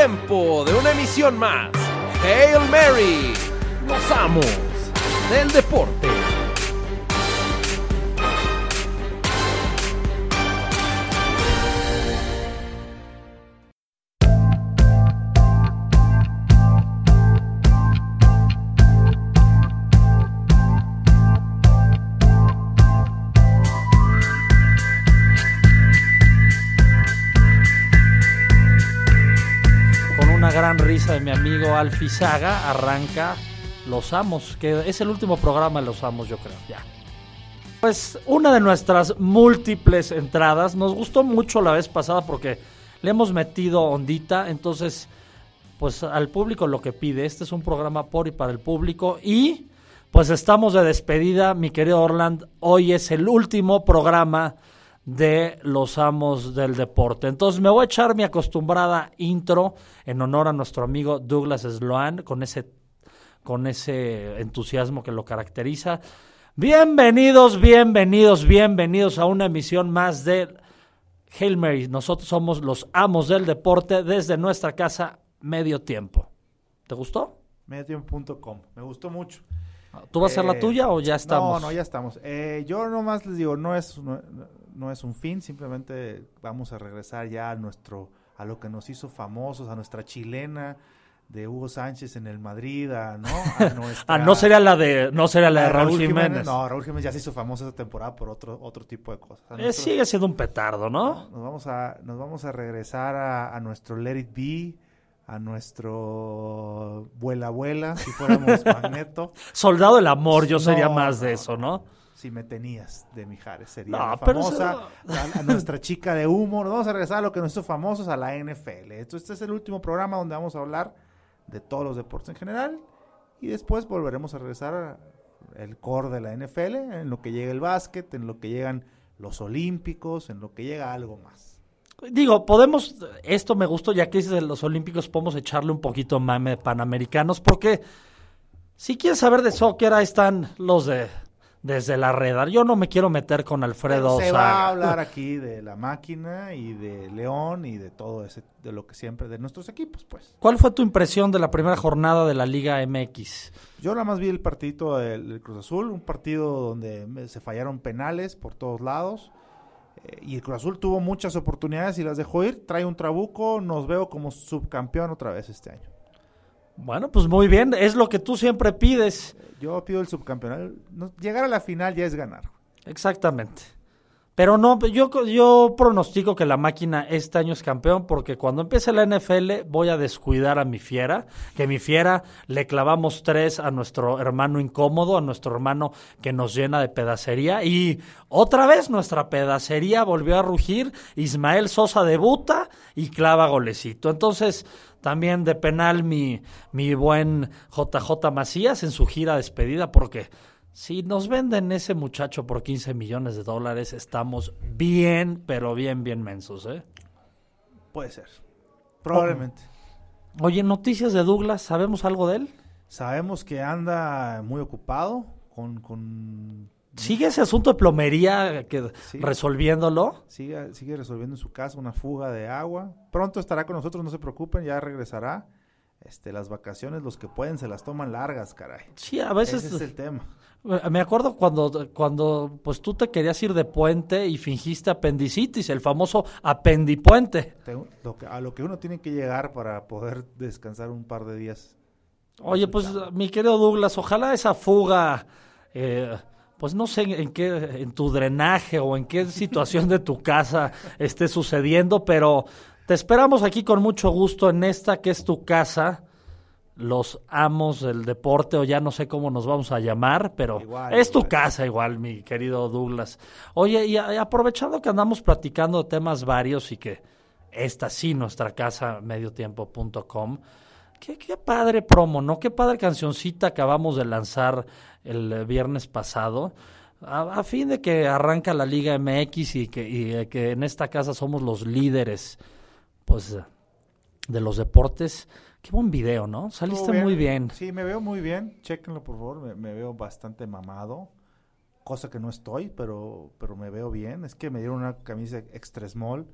tiempo de una emisión más. Hail Mary, los amos del deporte. De mi amigo Alfie Saga, arranca Los Amos, que es el último programa de Los Amos, yo creo, ya. Pues una de nuestras múltiples entradas, nos gustó mucho la vez pasada porque le hemos metido ondita, entonces, pues al público lo que pide, este es un programa por y para el público. Y pues estamos de despedida, mi querido Orland, hoy es el último programa de los amos del deporte. Entonces me voy a echar mi acostumbrada intro en honor a nuestro amigo Douglas Sloan con ese con ese entusiasmo que lo caracteriza. Bienvenidos, bienvenidos, bienvenidos a una emisión más de Hail Mary. Nosotros somos los amos del deporte desde nuestra casa medio tiempo. ¿Te gustó? Mediotiempo.com. Me gustó mucho. ¿Tú vas a hacer la Eh, tuya o ya estamos? No, no, ya estamos. Eh, yo nomás les digo, no es, no, no es un fin, simplemente vamos a regresar ya a nuestro, a lo que nos hizo famosos, a nuestra chilena de Hugo Sánchez en el Madrid, a, ¿no? A nuestra- Ah, no sería la de no sería la de Raúl Jiménez. No, Raúl Jiménez ya se hizo famoso esta temporada por otro, otro tipo de cosas. Eh, nuestro- sigue siendo un petardo, ¿no? Nos vamos a, nos vamos a regresar a, a nuestro Let It Be, a nuestro Vuela Vuela, si fuéramos Magneto. Soldado del amor, yo sería No, más de no, eso, ¿no? Si me tenías de Mijares, sería No, la pero famosa, a, a nuestra chica de humo. Nos vamos a regresar a lo que nos hizo famosos a la NFL. Entonces, este es el último programa donde vamos a hablar de todos los deportes en general. Y después volveremos a regresar al core de la NFL, en lo que llega el básquet, en lo que llegan los olímpicos, en lo que llega algo más. Digo, podemos, esto me gustó, ya que dices de los Olímpicos, podemos echarle un poquito mame de Panamericanos, porque si quieres saber de soccer, ahí están los de desde la redar. Yo no me quiero meter con Alfredo Se va a hablar aquí de la máquina y de León y de todo ese, de lo que siempre, de nuestros equipos, pues. ¿Cuál fue tu impresión de la primera jornada de la Liga MX? Yo nada más vi el partidito del, Cruz Azul, un partido donde se fallaron penales por todos lados. eh, y el Cruz Azul tuvo muchas oportunidades y las dejó ir. Trae un trabuco, nos veo como subcampeón otra vez este año. Bueno, pues muy bien, es lo que tú siempre pides. Yo pido el subcampeonato. Llegar a la final ya es ganar. Exactamente. Pero no, yo, yo pronostico que la máquina este año es campeón porque cuando empiece la NFL voy a descuidar a mi fiera, que mi fiera le clavamos tres a nuestro hermano incómodo, a nuestro hermano que nos llena de pedacería y otra vez nuestra pedacería volvió a rugir, Ismael Sosa debuta y clava golecito. Entonces también de penal mi, mi buen JJ Macías en su gira despedida porque... Si nos venden ese muchacho por 15 millones de dólares, estamos bien, pero bien, bien mensos, ¿eh? Puede ser. Probablemente. Oye, noticias de Douglas, ¿sabemos algo de él? Sabemos que anda muy ocupado con... con ¿Sigue ese asunto de plomería que, Sí. resolviéndolo? Sigue, sigue resolviendo en su casa una fuga de agua. Pronto estará con nosotros, no se preocupen, ya regresará. Este, las vacaciones, los que pueden, se las toman largas, caray. Sí, a veces... Ese es el tema. Me acuerdo cuando, cuando pues tú te querías ir de puente y fingiste apendicitis, el famoso apendipuente. Te- lo que- a lo que uno tiene que llegar para poder descansar un par de días. Oye, pues mi querido Douglas, ojalá esa fuga, eh, pues no sé en qué, en tu drenaje o en qué situación de tu casa esté sucediendo, pero te esperamos aquí con mucho gusto en esta que es tu casa, los amos del deporte, o ya no sé cómo nos vamos a llamar, pero Igual, es tu casa igual, mi querido Douglas. Oye, y aprovechando que andamos platicando de temas varios y que esta sí, nuestra casa, mediotiempo.com, Qué, qué padre promo, ¿no? Qué padre cancioncita acabamos de lanzar el eh, viernes pasado. A, a fin de que arranca la Liga MX y que, y, eh, que en esta casa somos los líderes, pues, de los deportes. Qué buen video, ¿no? Saliste muy bien. Sí, me veo muy bien. Chéquenlo, por favor. Me, me veo bastante mamado. Cosa que no estoy, pero, pero me veo bien. Es que me dieron una camisa extra small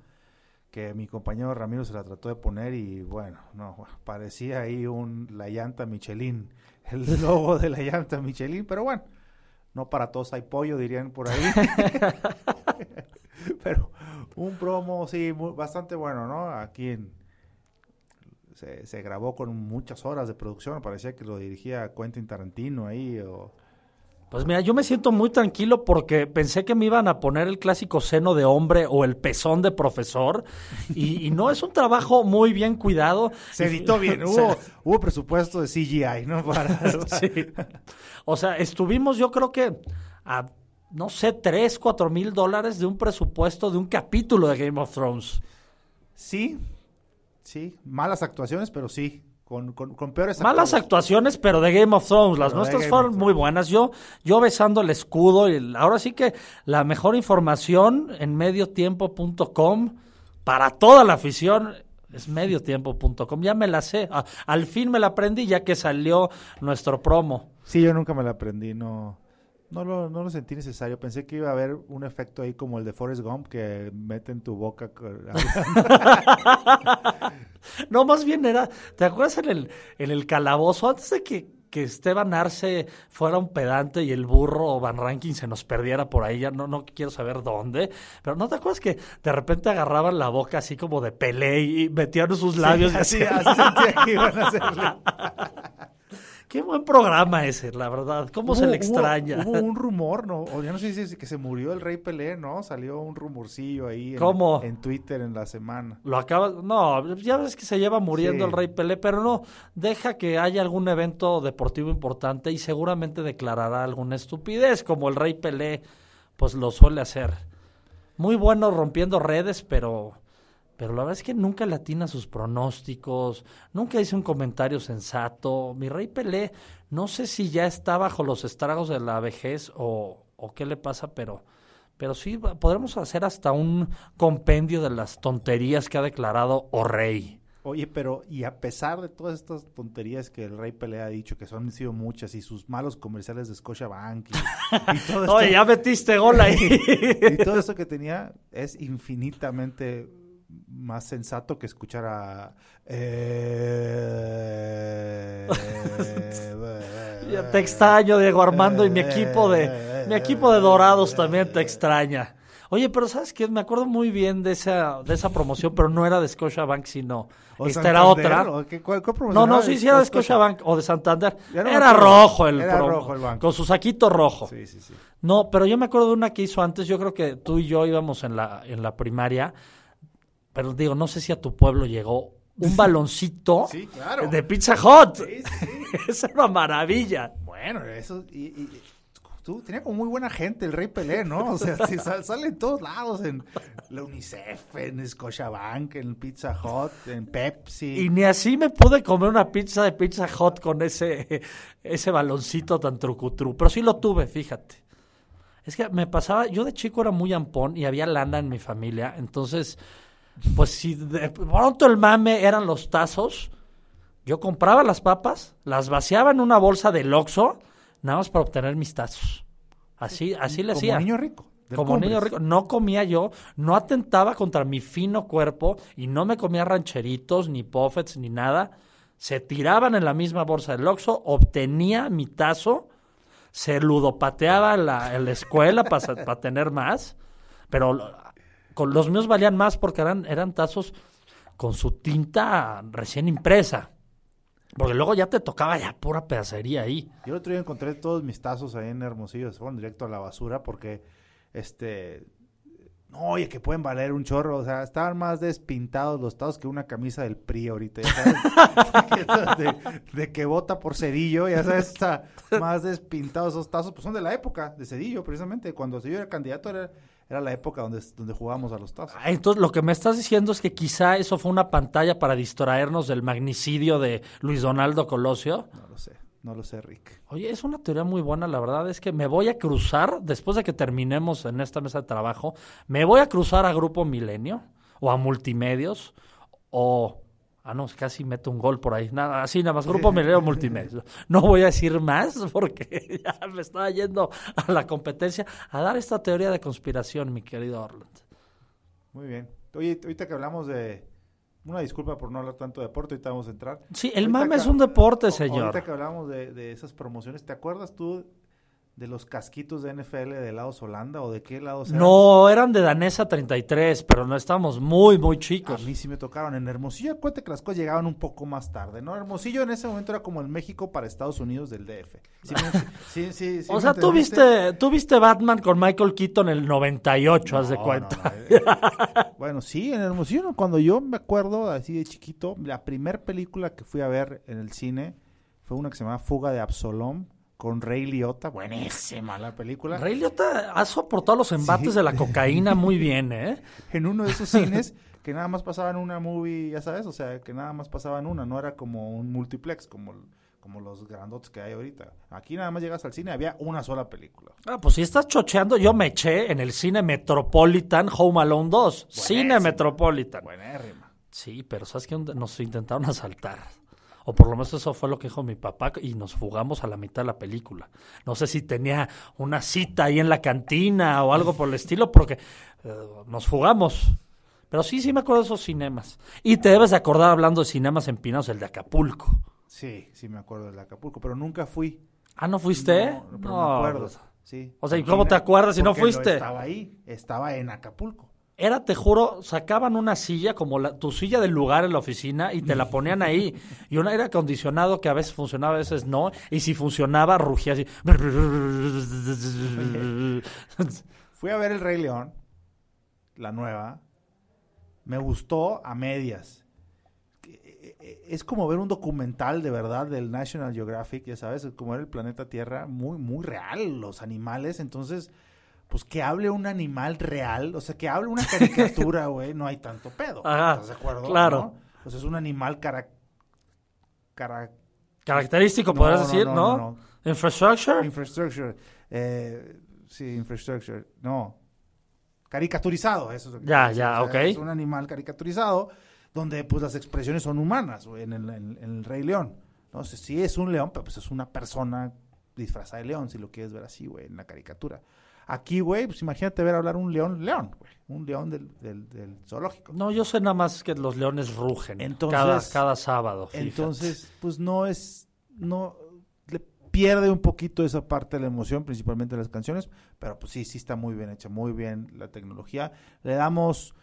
que mi compañero Ramiro se la trató de poner y bueno, no, parecía ahí un, la llanta Michelin, el logo de la llanta Michelin, pero bueno, no para todos hay pollo, dirían por ahí. pero un promo, sí, bastante bueno, ¿no? Aquí en, se, se, grabó con muchas horas de producción, parecía que lo dirigía Quentin Tarantino ahí o pues mira, yo me siento muy tranquilo porque pensé que me iban a poner el clásico seno de hombre o el pezón de profesor y, no es un trabajo muy bien cuidado. Se editó bien, hubo, hubo presupuesto de CGI, ¿no? sí. O sea, estuvimos yo creo que a, no sé, 3, 4 mil dólares de un presupuesto de un capítulo de Game of Thrones. Sí, sí, malas actuaciones, pero sí. Con, con, peores Malas actuaciones, pero de Game of Thrones. Las nuestras fueron muy buenas. Yo, yo besando el escudo. Y ahora sí que la mejor información en mediotiempo.com para toda la afición es mediotiempo.com. Ya me la sé. al fin me la aprendí ya que salió nuestro promo. Sí, yo nunca me la aprendí. No. No lo, no lo sentí necesario. Pensé que iba a haber un efecto ahí como el de Forrest Gump que mete en tu boca. no, más bien era. ¿Te acuerdas en el, en el calabozo? Antes de que, que Esteban Arce fuera un pedante y el burro Van Ranking se nos perdiera por ahí, ya no, no quiero saber dónde, pero ¿no te acuerdas que de repente agarraban la boca así como de pelé y metían sus labios? así, así sentía que iban a hacerle. Qué buen programa ese, la verdad. ¿Cómo se le extraña? Hubo, un rumor, ¿no? O ya no sé si es que se murió el Rey Pelé, ¿no? Salió un rumorcillo ahí en, ¿Cómo? en Twitter en la semana. Lo acaba... No, ya ves que se lleva muriendo el Rey Pelé, pero no, deja que haya algún evento deportivo importante y seguramente declarará alguna estupidez, como el Rey Pelé, pues lo suele hacer. Muy bueno rompiendo redes, pero pero la verdad es que nunca le atina sus pronósticos, nunca hizo un comentario sensato. Mi rey Pelé, no sé si ya está bajo los estragos de la vejez o, o qué le pasa, pero, pero sí podremos hacer hasta un compendio de las tonterías que ha declarado O Rey. Oye, pero y a pesar de todas estas tonterías que el Rey Pelé ha dicho, que son sido muchas, y sus malos comerciales de Scotiabank, y, y todo esto, Oye, ya metiste gol ahí. y todo esto que tenía es infinitamente más sensato que escuchar a... Eh, te extraño, Diego Armando, y mi equipo de mi equipo de Dorados también te extraña. Oye, pero ¿sabes qué? Me acuerdo muy bien de esa, de esa promoción, pero no era de Scotiabank, sino esta era otra. no, no, sí, sí era de Scotiabank o de Santander. era rojo el, era rojo el banco. Con su saquito rojo. Sí, sí, sí. No, pero yo me acuerdo de una que hizo antes, yo creo que tú y yo íbamos en la, en la primaria pero digo, no sé si a tu pueblo llegó un baloncito de Pizza Hut. Sí, sí. es una maravilla. Bueno, eso y, tú tenía como muy buena gente el Rey Pelé, ¿no? O sea, sale, en todos lados, en la UNICEF, en Scotiabank, en Pizza Hut, en Pepsi. Y ni así me pude comer una pizza de Pizza Hut con ese, ese baloncito tan trucutru. Pero sí lo tuve, fíjate. Es que me pasaba, yo de chico era muy ampón y había lana en mi familia, entonces pues si de pronto el mame eran los tazos, yo compraba las papas, las vaciaba en una bolsa de loxo, nada más para obtener mis tazos. Así, así le hacía. Como niño rico. Como niño rico. No comía yo, no atentaba contra mi fino cuerpo y no me comía rancheritos, ni puffets, ni nada. Se tiraban en la misma bolsa de loxo, obtenía mi tazo, se ludopateaba en la, en la escuela para tener más, pero los míos valían más porque eran, eran tazos con su tinta recién impresa. Porque luego ya te tocaba ya pura pedacería ahí. Yo el otro día encontré todos mis tazos ahí en Hermosillo, se fueron directo a la basura porque, este, no, oye, que pueden valer un chorro. O sea, estaban más despintados los tazos que una camisa del PRI ahorita. de, que vota por Cedillo, ya sabes, está más despintados esos tazos. Pues son de la época de Cedillo, precisamente. Cuando Cedillo era candidato, era era la época donde, donde jugábamos a los tazos. Ah, entonces, lo que me estás diciendo es que quizá eso fue una pantalla para distraernos del magnicidio de Luis Donaldo Colosio. No lo sé, no lo sé, Rick. Oye, es una teoría muy buena, la verdad es que me voy a cruzar, después de que terminemos en esta mesa de trabajo, me voy a cruzar a Grupo Milenio o a Multimedios o Ah, no, casi meto un gol por ahí. Nada, así nada más. Grupo Milenio Multimedia. No voy a decir más porque ya me estaba yendo a la competencia a dar esta teoría de conspiración, mi querido Orland. Muy bien. Oye, ahorita que hablamos de... Una disculpa por no hablar tanto de deporte, ahorita vamos a entrar. Sí, el Ahorita mame que- es un deporte, señor. Ahorita que hablamos de, de esas promociones, ¿te acuerdas tú de los casquitos de NFL de Lados Holanda o de qué lados eran? No, eran de Danesa 33, pero no estábamos muy, muy A chicos. mí sí me tocaron. En Hermosillo, acuérdate que las cosas llegaban un poco más tarde, ¿no? Hermosillo en ese momento era como el México para Estados Unidos del DF. Sí, me- sí, sí, sí o sea, tú viste, tú viste Batman con Michael Keaton en el 98, haz de No, cuenta. no, no, eh, bueno, sí, en Hermosillo, ¿no? cuando yo me acuerdo así de chiquito, la primera película que fui a ver en el cine fue una que se llamaba Fuga de Absalom con Ray Liotta. Buenísima la película. Ray Liotta ha soportado los embates Sí. de la cocaína muy bien, ¿eh? En uno de esos cines que nada más pasaban una movie, ya sabes, o sea, que nada más pasaban una, no era como un multiplex como, como los grandotes que hay ahorita. Aquí nada más llegas al cine, había una sola película. Ah, pues si estás chocheando, yo me eché en el cine Metropolitan Home Alone 2. Cine. Metropolitan. Buenérrima. Sí, pero ¿sabes qué? Nos intentaron asaltar. O por lo menos eso fue lo que dijo mi papá y nos fugamos a la mitad de la película. No sé si tenía una cita ahí en la cantina o algo por el estilo, porque eh, nos fugamos. Pero sí, sí me acuerdo de esos cinemas. Y te debes de acordar hablando de cinemas empinados, el de Acapulco. Sí, sí me acuerdo del Acapulco, pero nunca fui. Ah, ¿no fuiste? No, pero me acuerdo. pues, Sí. O sea, ¿y cómo te acuerdas si no fuiste? Estaba ahí, estaba en Acapulco. Era, te juro, sacaban una silla como la- tu silla del lugar en la oficina y te la ponían ahí. Y un aire acondicionado que a veces funcionaba, a veces no. Y si funcionaba, rugía así. Fui a ver El Rey León, la nueva. Me gustó a medias. Eh, Es como ver un documental de verdad del National Geographic, ya sabes, es como ver el planeta Tierra, muy, muy real, los animales. Entonces, pues que hable un animal real, o sea, que hable una caricatura, güey, no hay tanto pedo. Ajá, ¿Estás de acuerdo? claro. ¿no? Sea, es un animal cara... cara Característico, No, podrías no, decir, no, ¿no? no, Infrastructure. Infrastructure. Eh, sí, infrastructure. No. Caricaturizado, eso es lo que Ya, decir. ya, O sea, ok. Es un animal caricaturizado donde pues las expresiones son humanas, güey, en el, en- en el Rey León. Entonces, sí es un león, pero pues es una persona disfrazada de león, si lo quieres ver así, güey, en la caricatura. Aquí, güey, pues imagínate ver hablar un león, león, güey. Un león del, del, del zoológico. No, yo sé nada más que los leones rugen Entonces- cada, cada sábado. fíjate. Entonces, pues no es, no, le pierde un poquito esa parte de la emoción, principalmente en las canciones, pero pues sí, sí está muy bien hecha, muy bien la tecnología. Le damos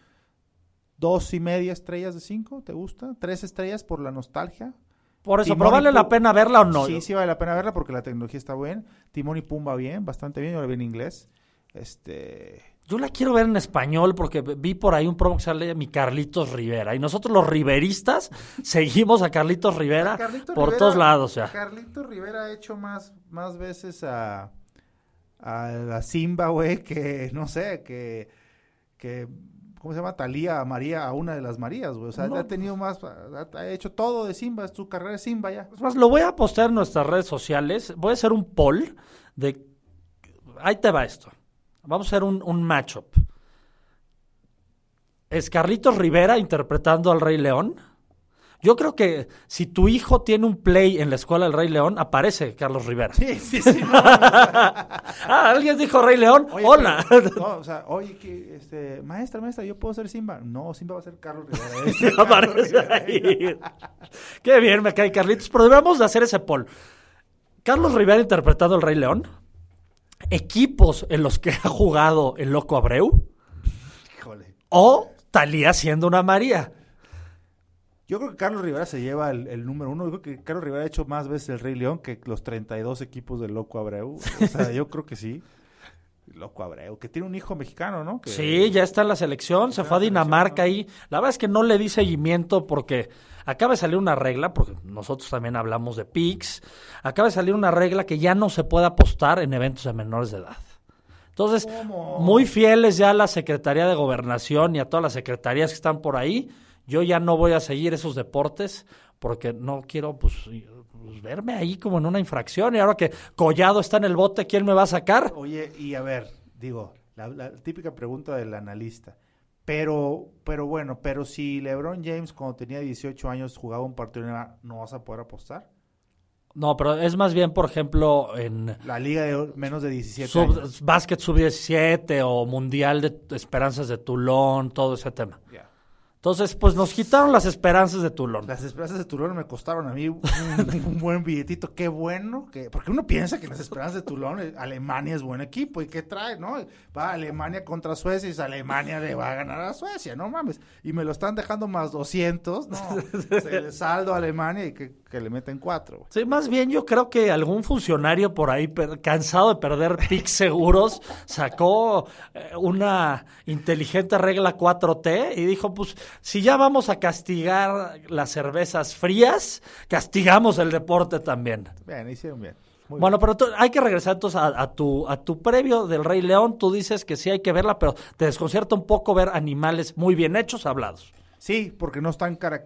dos y media estrellas de cinco, ¿te gusta? Tres estrellas por la nostalgia. Por eso, Timón ¿pero vale la pena verla o no? Sí, sí vale la pena verla porque la tecnología está bien. Timón y Pumba bien, bastante bien, yo la vi en inglés. Este, Yo la quiero ver en español porque vi por ahí un promo que sale mi Carlitos Rivera. Y nosotros los riveristas seguimos a Carlitos Rivera Carlito por Rivera- todos lados. Ya. Carlito Rivera ha hecho más, más veces a, a la Simba, güey, que no sé, que, que ¿cómo se llama? Talía María, a una de las Marías, güey. O sea, No. ha tenido más, ha, ha hecho todo de Simba, es su carrera de Simba ya. Es más, lo voy a postear en nuestras redes sociales. Voy a hacer un poll de... Ahí te va esto. Vamos a hacer un, un matchup. ¿Es Carlitos Rivera interpretando al Rey León? Yo creo que si tu hijo tiene un play en la escuela del Rey León, aparece Carlos Rivera. Sí, sí, sí. no, Ah, alguien dijo Rey León. Oye, Hola. pero- no, o sea, oye, que, este, maestra, maestra, yo puedo ser Simba. No, Simba va a ser Carlos Rivera. Este, Carlos Aparece Rivera. ahí. Qué bien me cae Carlitos, pero debemos de hacer ese poll. Carlos Rivera interpretando al Rey León. Equipos en los que ha jugado el Loco Abreu. Híjole. O Talía siendo una María. Yo creo que Carlos Rivera se lleva el, el número uno. Yo creo que Carlos Rivera ha hecho más veces el Rey León que los 32 equipos del Loco Abreu. O sea, yo creo que sí. Loco Abreu, que tiene un hijo mexicano, ¿no? Que- Sí, ya está en la selección, se fue a Dinamarca selección, ahí. La verdad es que no le di seguimiento porque acaba de salir una regla, porque nosotros también hablamos de PICS, acaba de salir una regla que ya no se puede apostar en eventos de menores de edad. Entonces, ¿Cómo? muy fieles ya a la Secretaría de Gobernación y a todas las secretarías que están por ahí, yo ya no voy a seguir esos deportes porque no quiero pues, pues, verme ahí como en una infracción y ahora que Collado está en el bote, ¿quién me va a sacar? Oye, y a ver, digo, la, la típica pregunta del analista. Pero, pero bueno, pero si LeBron James cuando tenía 18 años jugaba un partido, ¿no vas a poder apostar? No, pero es más bien, por ejemplo, en La liga de menos de 17 sub, años. básquet sub-17 o mundial de esperanzas de Tulón, todo ese tema. Entonces, pues nos quitaron las esperanzas de Tulón. Las esperanzas de Tulón me costaron a mí un, un buen billetito. Qué bueno. que Porque uno piensa que las esperanzas de Tulón, eh, Alemania es buen equipo. ¿Y qué trae? no Va Alemania contra Suecia y Alemania le va a ganar a Suecia. No mames. Y me lo están dejando más 200. No. Se le saldo a Alemania y que, que le meten 4. Sí, más bien yo creo que algún funcionario por ahí, cansado de perder pics seguros, sacó eh, una inteligente regla 4T y dijo, pues si ya vamos a castigar las cervezas frías, castigamos el deporte también. Bien, hicieron bien. Muy Bueno, pero hay que regresar entonces a, a tu, a tu previo del Rey León. Tú dices que sí hay que verla, pero te desconcierta un poco ver animales muy bien hechos hablados. Sí, porque no están cara...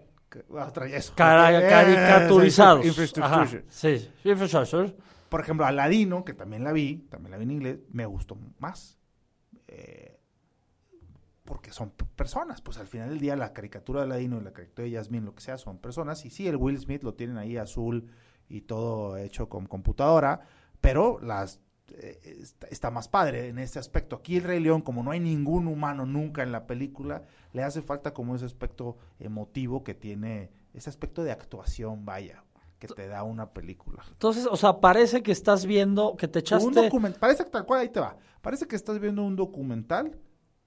eso. Cara- caricaturizados. sí, infrastructure. Por ejemplo, Aladino, que también la vi, también la vi en inglés, me gustó más. Eh, porque son personas. Pues al final del día la caricatura de Aladino y la caricatura de Yasmin, lo que sea, son personas. Y sí, el Will Smith lo tienen ahí azul y todo hecho con computadora, pero las está, está más padre en este aspecto. Aquí el Rey León, como no hay ningún humano nunca en la película, le hace falta como ese aspecto emotivo que tiene, ese aspecto de actuación, vaya, que te da una película. Entonces, o sea, parece que estás viendo, que te Un echaste... documental, parece que tal cual, ahí te va. Parece que estás viendo un documental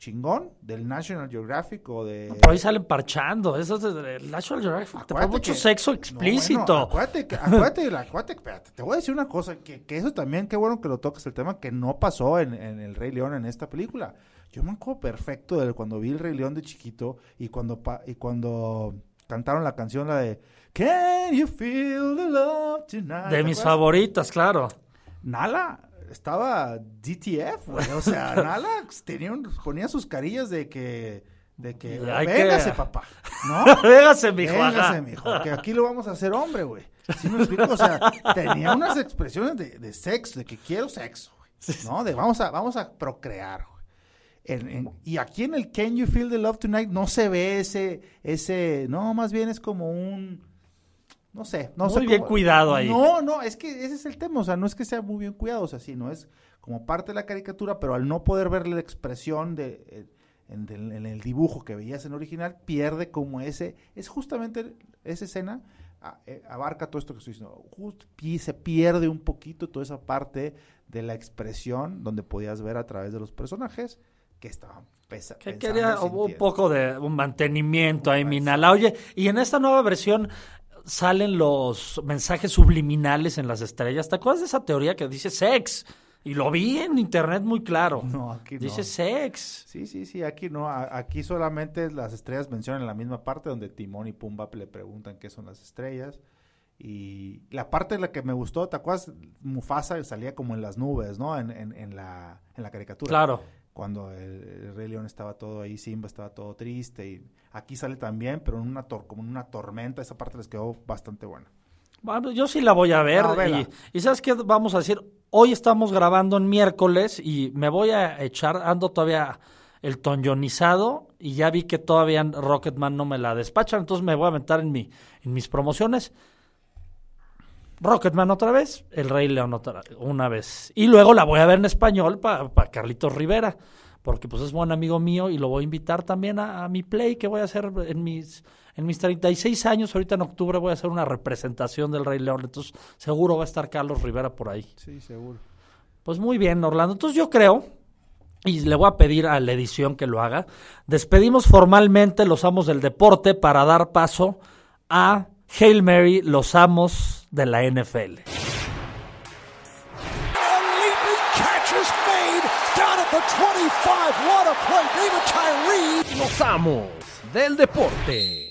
chingón del National Geographic o de... Por ahí salen parchando. Eso es de- del National Geographic. Te pone Acuérdate mucho que- sexo No, explícito. bueno, acuérdate, que, acuérdate, acuérdate, espérate, te voy a decir una cosa, que, que eso también, qué bueno que lo toques el tema, que no pasó en, en El Rey León en esta película. Yo me acuerdo perfecto de cuando vi El Rey León de chiquito y cuando, y cuando cantaron la canción, la de Can you feel the love tonight? de ¿Te mis favoritas, claro. Nala estaba DTF, güey. O sea, Nala tenía un- ponía sus carillas de que, de que, Hay que- véngase, papá, ¿no? Véngase, mijo. Véngase, mijo, que aquí lo vamos a hacer hombre, güey. ¿Sí me explico? O sea, tenía unas expresiones de, de sexo, de que quiero sexo, güey. ¿No? De vamos a, vamos a procrear, güey. En- en- y aquí en el Can You Feel the Love Tonight no se ve ese, ese, no, más bien es como un, no sé, no Muy sé bien cómo- cuidado ahí. No, no, es que ese es el tema, o sea, no es que sea muy bien cuidado, o sea, sí, no es como parte de la caricatura, pero al no poder ver la expresión de, eh, en, el dibujo que veías en original, pierde como ese, es justamente esa escena, a- eh, abarca todo esto que estoy diciendo, just- se pierde un poquito toda esa parte de la expresión donde podías ver a través de los personajes que estaban pesa- Que quería un poco de un mantenimiento ahí, Minala. Oye, y en esta nueva versión salen los mensajes subliminales en las estrellas. ¿Te acuerdas de esa teoría que dice sex? Y lo vi en internet muy claro. No, aquí no. Dice sex. Sí, sí, sí, aquí no, a- aquí solamente las estrellas mencionan la misma parte donde Timón y Pumba le preguntan qué son las estrellas. Y la parte de la que me gustó, ¿te acuerdas? Mufasa salía como en las nubes, ¿no? En, en, en la, en la caricatura. Claro. Cuando el, el Rey León estaba todo ahí, Simba estaba todo triste. Y aquí sale también, pero en una tor como en una tormenta. Esa parte les quedó bastante buena. Bueno, yo sí la voy a ver. Y, y ¿sabes qué vamos a decir? Hoy estamos grabando en miércoles y me voy a echar, ando todavía el tonionizado y ya vi que todavía Rocketman no me la despachan, entonces me voy a aventar en, mi, en mis promociones. Rocketman otra vez, El Rey León otra una vez. Y luego la voy a ver en español para Carlitos Rivera, porque pues es buen amigo mío y lo voy a invitar también a, a mi play que voy a hacer en mis, en mis 36 años. Ahorita en octubre voy a hacer una representación del Rey León, entonces seguro va a estar Carlos Rivera por ahí. Sí, seguro. Pues muy bien, Orlando. Entonces yo creo, y le voy a pedir a la edición que lo haga, despedimos formalmente los amos del deporte para dar paso a Hail Mary, los amos de la NFL. A leaping catch is made down at the 25. What a play. David Tyree. Los amos del deporte.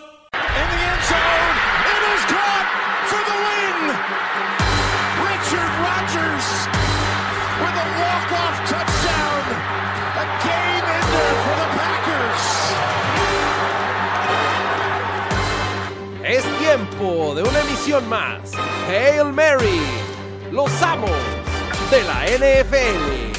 walk-off touchdown. A game ender for the Packers. Es tiempo de una emisión más. Hail Mary. Los amos de la NFL.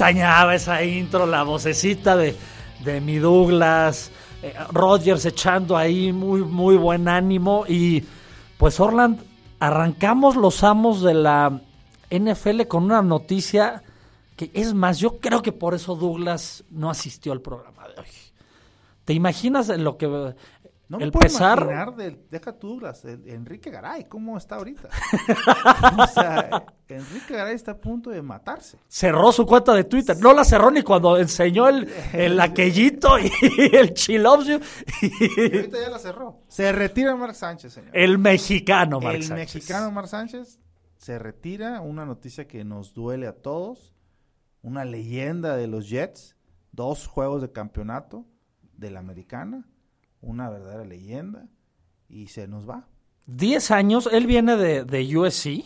Extrañaba esa intro, la vocecita de, de mi Douglas, eh, Rogers echando ahí muy, muy buen ánimo. Y pues Orland, arrancamos los amos de la NFL con una noticia que es más, yo creo que por eso Douglas no asistió al programa de hoy. ¿Te imaginas lo que... No me el puedo pesar... imaginar del- deja tú, el- Enrique Garay, ¿cómo está ahorita? o sea, Enrique Garay está a punto de matarse. cerró su cuenta de Twitter. No la cerró ni cuando enseñó el, el aquellito y el chilopsio. Y ahorita ya la cerró. Se retira Mark Sánchez, señor. El mexicano, Marc el Sánchez. mexicano Mark Sánchez se retira, una noticia que nos duele a todos, una leyenda de los Jets, dos juegos de campeonato de la americana, una verdadera leyenda, y se nos va. 10 años, él viene de, de USC.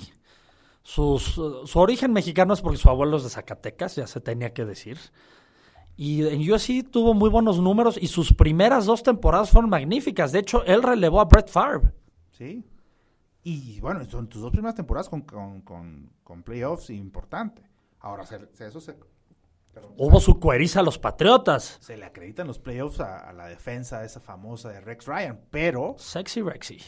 Sus, su origen mexicano es porque su abuelo es de Zacatecas, ya se tenía que decir. Y en USC tuvo muy buenos números y sus primeras dos temporadas fueron magníficas. De hecho, él relevó a Brett Favre. ¿sí? Y bueno, son tus dos primeras temporadas con, con, con, con playoffs importante. Ahora, se, se- eso se, Hubo su cueriza a los Patriotas. se le acreditan los playoffs a, a la defensa esa famosa de Rex Ryan, pero Sexy Rexy.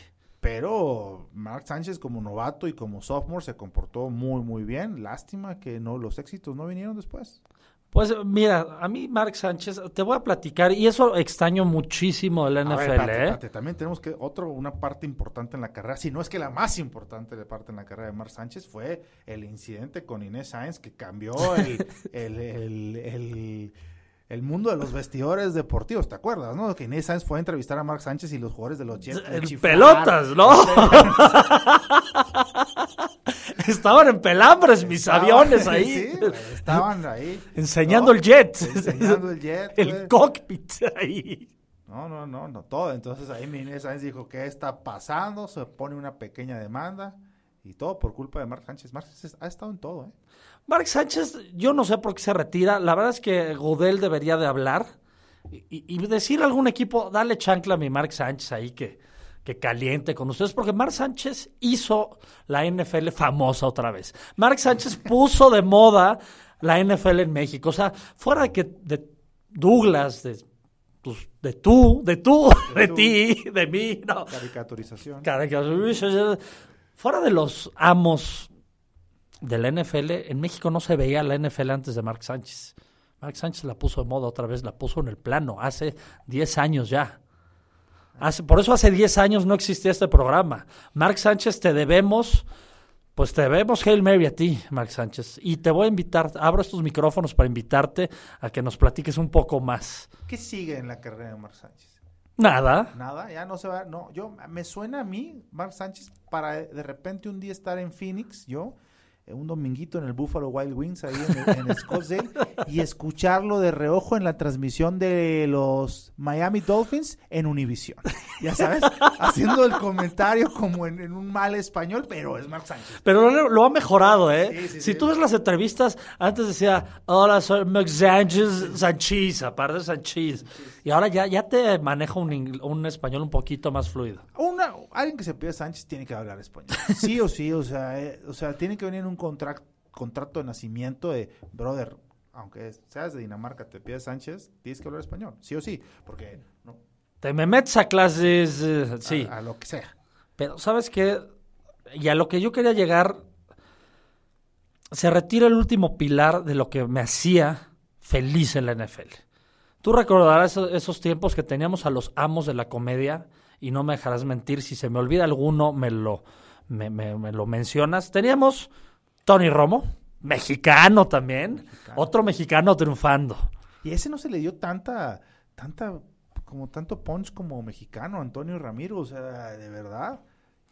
Pero Mark Sánchez como novato y como sophomore se comportó muy muy bien. Lástima que no los éxitos no vinieron después. Pues mira, a mí Mark Sánchez, te voy a platicar, y eso extraño muchísimo del A NFL, ver, ¿eh? También tenemos que otro una parte importante en la carrera, si no es que la más importante de parte en la carrera de Mark Sánchez fue el incidente con Inés Sáenz que cambió el, el, el- el- el mundo de los vestidores deportivos, ¿te acuerdas? ¿No? Que Inés Sáenz fue a entrevistar a Mark Sánchez y los jugadores de los Jets pelotas, ¿no? Estaban en pelambres mis Estaban- aviones ahí. sí, güey, estaban ahí. enseñando ¿no? el jet. Enseñando el jet. el güey. cockpit ahí. No, no, no, no, todo. Entonces ahí Inés Sáenz dijo, ¿qué está pasando? Se pone una pequeña demanda y todo por culpa de Mark Sánchez. Mark Sánchez ha estado en todo, ¿eh? Mark Sánchez, yo no sé por qué se retira. La verdad es que Godel debería de hablar y, y decir a algún equipo, dale chancla a mi Mark Sánchez ahí que, que caliente con ustedes, porque Mark Sánchez hizo la NFL famosa otra vez. Mark Sánchez puso de moda la NFL en México. O sea, fuera de que de Douglas, de, pues, de tú, de tú, de, ti, de mí, no. Caricaturización. Caraca, Fuera de los amos de la NFL, en México no se veía la NFL antes de Mark Sánchez. Mark Sánchez la puso de moda otra vez, la puso en el plano, hace 10 años ya. Hace, por eso hace 10 años no existía este programa. Mark Sánchez, te debemos, pues te debemos Hail Mary a ti, Mark Sánchez. Y te voy a invitar, abro estos micrófonos para invitarte a que nos platiques un poco más. ¿Qué sigue en la carrera de Mark Sánchez? Nada. Nada, ya no se va. No, yo me suena a mí, Mark Sánchez, para de repente un día estar en Phoenix, yo, un dominguito en el Buffalo Wild Wings, ahí en, en Scottsdale, y escucharlo de reojo en la transmisión de los Miami Dolphins en Univision. Ya sabes, haciendo el comentario como en, en un mal español, pero es Mark Sánchez. Pero lo, lo ha mejorado, ¿eh? Sí, sí, si sí. tú ves las entrevistas, antes decía, hola, soy Max Sánchez Sánchez, aparte de Sánchez. Y ahora ya, ya te maneja un, un español un poquito más fluido. Una, alguien que se pide Sánchez tiene que hablar español. Sí o sí, o sea, eh, o sea, tiene que venir en un contract- contrato de nacimiento de, brother, aunque seas de Dinamarca, te pides Sánchez, tienes que hablar español, sí o sí, porque no, Te me metes a clases, eh, sí. a, a lo que sea. Pero, ¿sabes qué? Y a lo que yo quería llegar, se retira el último pilar de lo que me hacía feliz en la NFL. Tú recordarás esos, esos tiempos que teníamos a los amos de la comedia, y no me dejarás mentir, si se me olvida alguno, me lo, me, me- me lo mencionas. Teníamos Tony Romo, mexicano también, otro mexicano triunfando. Y ese no se le dio tanta, tanta, como tanto punch como mexicano, Antonio Ramiro, o sea, de verdad.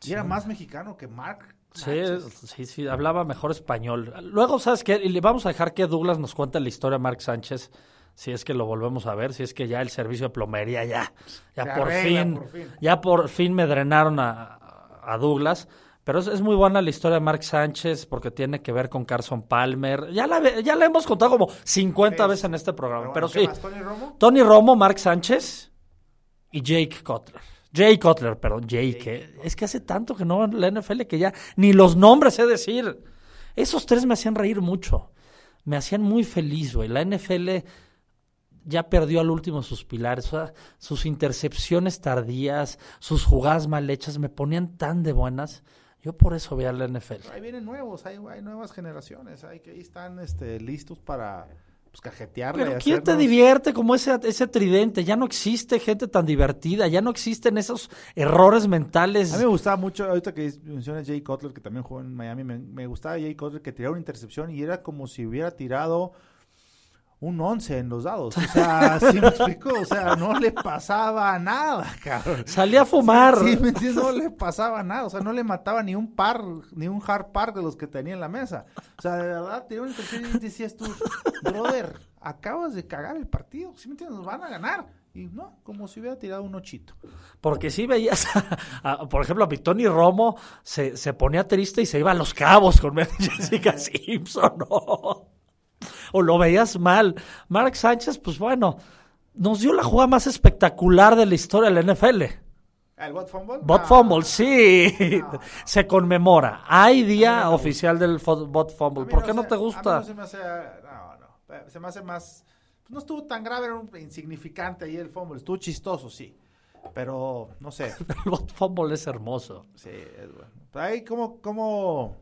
Y era más mexicano que Mark. Sí, sí, sí, hablaba mejor español. Luego, ¿sabes qué? Y le vamos a dejar que Douglas nos cuente la historia de Mark Sánchez, si es que lo volvemos a ver, si es que ya el servicio de plomería ya, ya por arregla, fin, por fin. ya por fin me drenaron a, a Douglas. Pero es, es muy buena la historia de Mark Sánchez porque tiene que ver con Carson Palmer. Ya la, ya la hemos contado como 50 Sí, veces en este programa. Pero, Pero, bueno, ¿qué sí, más, Tony Romo? Tony Romo, Mark Sánchez y Jake Cutler. Jay Cutler, perdón, Jake. eh. Es que hace tanto que no veo la NFL que ya ni los nombres sé decir. Esos tres me hacían reír mucho. Me hacían muy feliz, güey. La NFL ya perdió al último sus pilares. O sea, sus intercepciones tardías, sus jugadas mal hechas me ponían tan de buenas. Yo por eso veía la NFL. Ahí vienen nuevos, hay, hay nuevas generaciones, hay que ahí están este, listos para pues, cajetearle. Pero ¿quién te divierte como ese, ese tridente? Ya no existe gente tan divertida, ya no existen esos errores mentales. A mí me gustaba mucho, ahorita que mencionas Jay Cutler, que también jugó en Miami, me, me gustaba Jay Cutler que tiraba una intercepción y era como si hubiera tirado un 11 en los dados. O sea, ¿sí me explico? O sea, no le pasaba nada, cabrón. Salía a fumar. Sí, ¿me entiendes? No le pasaba nada. O sea, no le mataba ni un par, ni un hard par de los que tenía en la mesa. O sea, de verdad, una intercepción y decías tú, brother, acabas de cagar el partido. ¿Sí me entiendes? Nos van a ganar. Y no, como si hubiera tirado un ochito. Porque sí veías, a- a- por ejemplo, a Tony Romo se, se ponía triste y se iba a los cabos con Jessica Simpson, ¿no? O lo veías mal. Mark Sánchez, pues bueno, nos dio la jugada más espectacular de la historia de la NFL. ¿El bot fumble? Bot Ah, fumble, sí. Se conmemora. Hay día oficial del bot fumble. ¿Por no qué no te a mí gusta? no se me hace, no, no, se me hace más, no estuvo tan grave, era un insignificante ahí el fumble, estuvo chistoso, sí, pero no sé, El bot fumble es hermoso. sí, es bueno. Ahí como, como,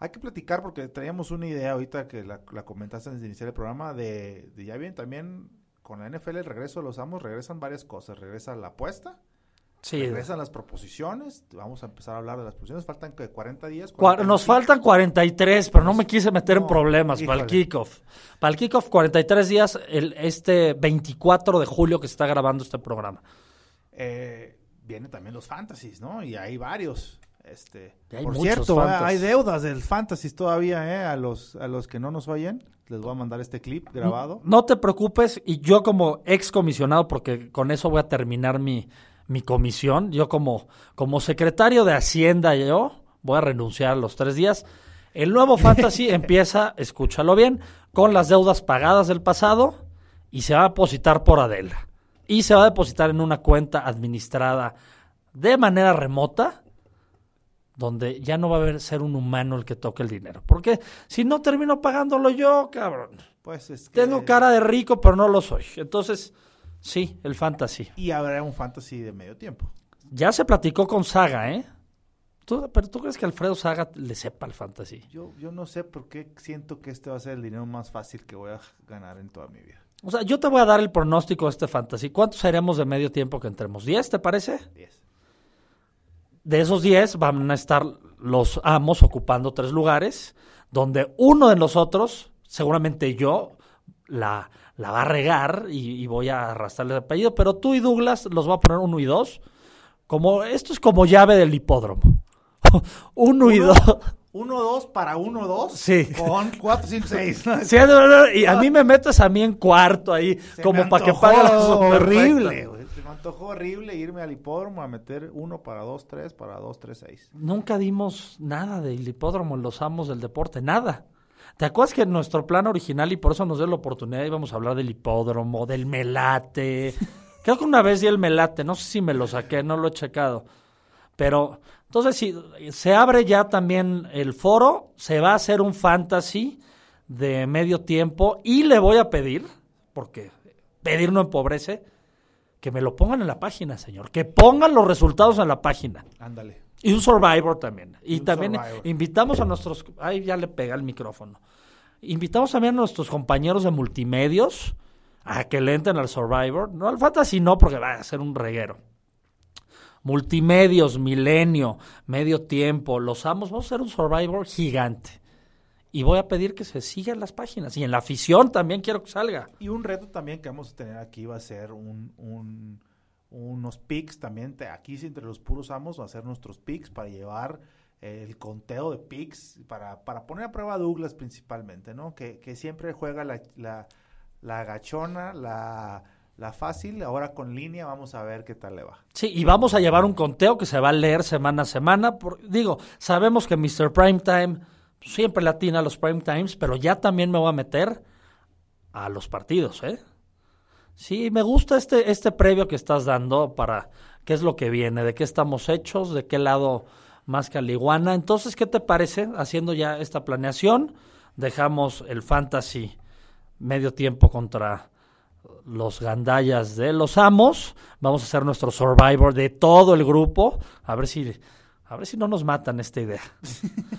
hay que platicar porque teníamos una idea ahorita que la, la comentaste antes de iniciar el programa de, de ya bien también con la NFL el regreso de los amos, regresan varias cosas, regresa la apuesta, Sí. regresan las proposiciones, vamos a empezar a hablar de las proposiciones, faltan que 40 días. Cua- Nos 45. faltan 43, pero no me quise meter en problemas para el kickoff. Para el kickoff, 43 días, el, este 24 de julio que se está grabando este programa. eh, viene también los fantasies, ¿no? Y hay varios. Este, por cierto, fantasy. hay deudas del fantasies todavía, ¿eh? A los, a los que no nos oyen, les voy a mandar este clip grabado. No te preocupes, y yo como ex comisionado, porque con eso voy a terminar mi, mi comisión, yo como, como secretario de Hacienda, yo voy a renunciar a los tres días. El nuevo fantasy empieza, escúchalo bien, con las deudas pagadas del pasado y se va a depositar por Adela. Y se va a depositar en una cuenta administrada de manera remota, donde ya no va a haber ser un humano el que toque el dinero. Porque si no termino pagándolo yo, cabrón. Pues es que- Tengo cara de rico, pero no lo soy. Entonces, sí, el fantasy. Y habrá un fantasy de medio tiempo. Ya se platicó con Saga, ¿eh? ¿Tú, pero tú crees que Alfredo Saga le sepa el fantasy? Yo, yo no sé por qué siento que este va a ser el dinero más fácil que voy a ganar en toda mi vida. O sea, yo te voy a dar el pronóstico de este fantasy. ¿Cuántos haremos de medio tiempo que entremos? ¿10, te parece? 10. De esos 10 van a estar los amos ocupando tres lugares, donde uno de nosotros, seguramente yo, la, la va a regar y, y voy a arrastrarle el apellido, pero tú y Douglas los voy a poner uno y dos. Como, esto es como llave del hipódromo. uno y dos. 1-2 para 1-2. Sí. Con 4, 5, 6. Sí, no, no, y a mí me metes a mí en cuarto ahí, como para que pague la horrible, antojó horrible irme al hipódromo a meter 1 para 2, 3 para 2, 3, 6. Nunca dimos nada del hipódromo en los amos del deporte, nada. ¿Te acuerdas que en nuestro plan original, y por eso nos dio la oportunidad, íbamos a hablar del hipódromo, del melate? Creo que una vez di el melate, no sé si me lo saqué, no lo he checado. Pero, entonces, si se abre ya también el foro, se va a hacer un fantasy de medio tiempo y le voy a pedir, porque pedir no empobrece, que me lo pongan en la página, señor. Que pongan los resultados en la página. Ándale. Y un Survivor también. Y, también Survivor. invitamos a nuestros... Ay, ya le pega el micrófono. Invitamos también a nuestros compañeros de multimedios a que le entren al Survivor. No al Fantasy no, porque va a ser un reguero. Multimedios, Milenio, Medio Tiempo, Los Amos. Vamos a hacer un Survivor gigante. Y voy a pedir que se sigan las páginas. Y en la afición también quiero que salga. Y un reto también que vamos a tener aquí va a ser un, un, unos picks también. te- aquí entre los puros amos va a hacer nuestros picks para llevar eh, el conteo de picks para, para poner a prueba a Douglas principalmente, ¿no? Que, que siempre juega la, la, la agachona, la, la fácil. Ahora con línea vamos a ver qué tal le va. Sí, y vamos a llevar un conteo que se va a leer semana a semana. por- digo, sabemos que Mr. Primetime siempre latina los Prime Times, pero ya también me voy a meter a los partidos, ¿eh? Sí, me gusta este, este previo que estás dando para qué es lo que viene, de qué estamos hechos, de qué lado más caliguana. Entonces, ¿qué te parece? Haciendo ya esta planeación, dejamos el fantasy medio tiempo contra los gandallas de los amos. Vamos a hacer nuestro survivor de todo el grupo. A ver si, a ver si no nos matan esta idea.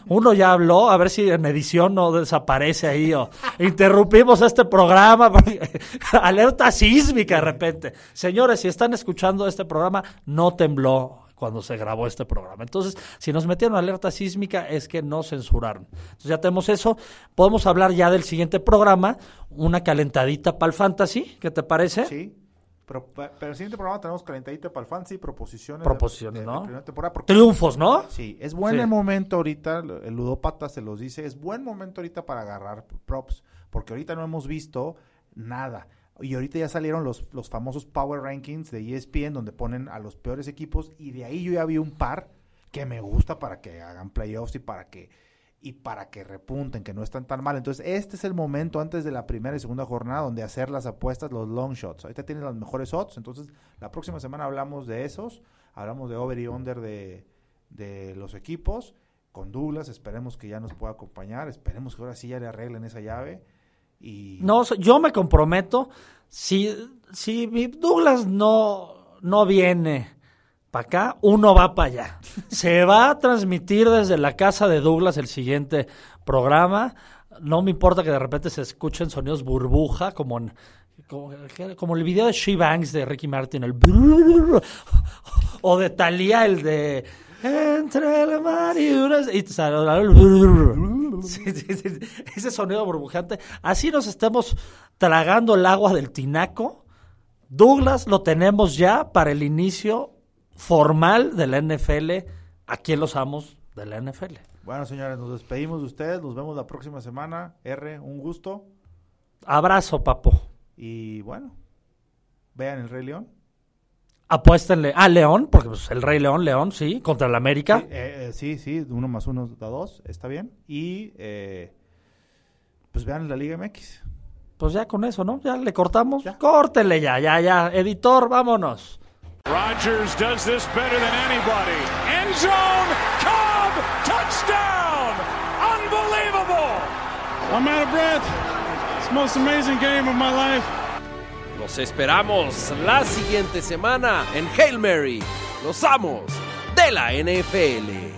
Uno ya habló, a ver si en edición no desaparece ahí o interrumpimos este programa. Alerta sísmica de repente. Señores, si están escuchando este programa, no tembló cuando se grabó este programa. Entonces, si nos metieron alerta sísmica es que no censuraron. Entonces ya tenemos eso. Podemos hablar ya del siguiente programa, una calentadita para el fantasy, ¿qué te parece? Sí. Pero, pa- pero el siguiente programa tenemos calentadita para el fantasy, proposiciones. Proposiciones, de- ¿no? de primera temporada, porque- Triunfos, ¿no? Sí, es buen Sí. el momento ahorita, el ludópata se los dice, es buen momento ahorita para agarrar props, porque ahorita no hemos visto nada. Y ahorita ya salieron los, los famosos Power Rankings de ESPN, donde ponen a los peores equipos, y de ahí yo ya vi un par que me gusta para que hagan playoffs y para que y para que repunten, que no están tan mal. Entonces, este es el momento antes de la primera y segunda jornada donde hacer las apuestas, los long shots. Ahorita tienen los mejores odds, entonces la próxima semana hablamos de esos, hablamos de over y under de, de los equipos. Con Douglas, esperemos que ya nos pueda acompañar, esperemos que ahora sí ya le arreglen esa llave. Y No, yo me comprometo, si, si Douglas no, no viene para acá, uno va para allá. Se va a transmitir desde la casa de Douglas el siguiente programa. No me importa que de repente se escuchen sonidos burbuja, como en, como, el video de She Banks de Ricky Martin, el o de Thalía el de entre el mar y unas. Sí, sí, sí, ese sonido burbujante. Así nos estemos tragando el agua del tinaco. Douglas lo tenemos ya para el inicio formal de la NFL aquí en los amos de la NFL. bueno, señores, nos despedimos de ustedes, nos vemos la próxima semana. R, un gusto. Abrazo, papo. Y bueno, vean el Rey León. Apuéstenle a León, porque pues, el Rey León, León, sí, contra el América. Sí, eh, eh, sí, sí, uno más uno da dos, está bien. Y eh, pues vean la Liga MX. Pues ya con eso, ¿no? Ya le cortamos. Ya. Córtele ya, ya, ya. Editor, vámonos. Rogers does this better than anybody. End zone, Cobb, touchdown! Unbelievable! I'm out of breath. It's the most amazing game of my life. Los esperamos la siguiente semana en Hail Mary, los amos de la NFL.